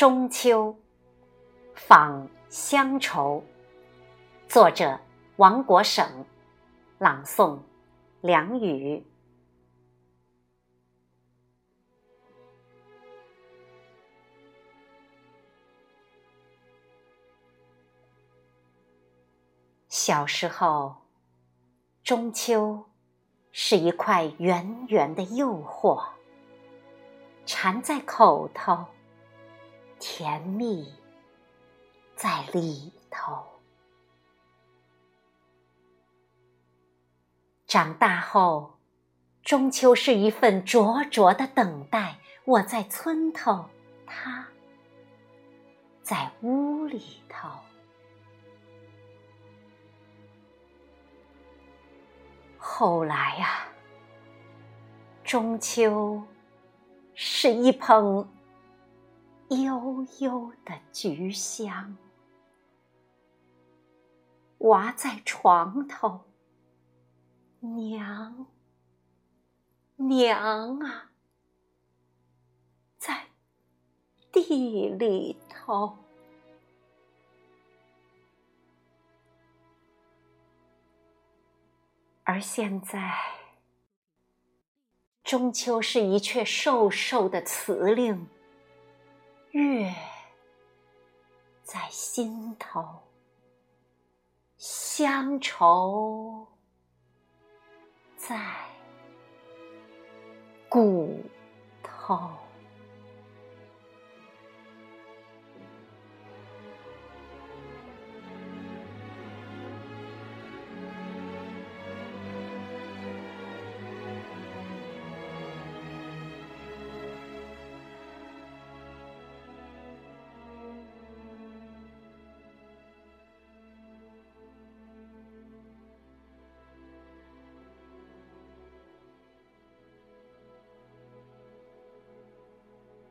中秋，访乡愁。作者：王国省。朗诵：梁宇。小时候，中秋是一块圆圆的诱惑，缠在口头。甜蜜在里头。长大后，中秋是一份灼灼的等待。我在村头，他在屋里头。后来呀，中秋是一捧。悠悠的菊香，娃在床头，娘，娘啊，在地里头。而现在，中秋是一阙瘦瘦的词令。月在心头，乡愁在骨头。